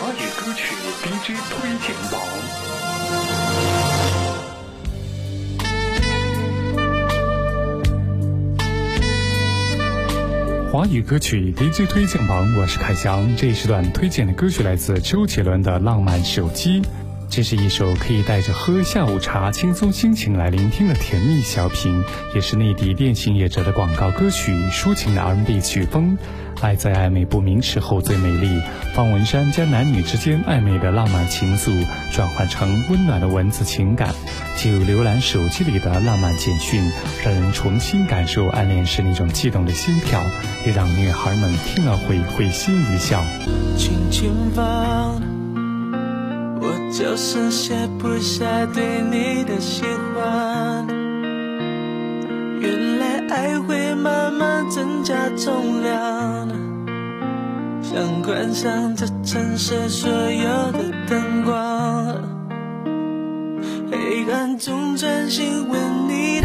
华语歌曲 DJ 推荐榜，华语歌曲 DJ 推荐榜，我是凯翔。这一时段推荐的歌曲来自周杰伦的《浪漫手机》。这是一首可以带着喝下午茶、轻松心情来聆听的甜蜜小品，也是内地电信业者的广告歌曲，抒情的 R&B 曲风。爱在暧昧不明时候最美丽。方文山将男女之间暧昧的浪漫情愫转换成温暖的文字情感，就浏览手机里的浪漫简讯，让人重新感受暗恋时那种悸动的心跳，也让女孩们听了会会心一笑。轻轻放。我就是卸不下对你的喜欢，原来爱会慢慢增加重量，想关上这城市所有的灯光，黑暗中专心吻你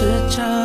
时差。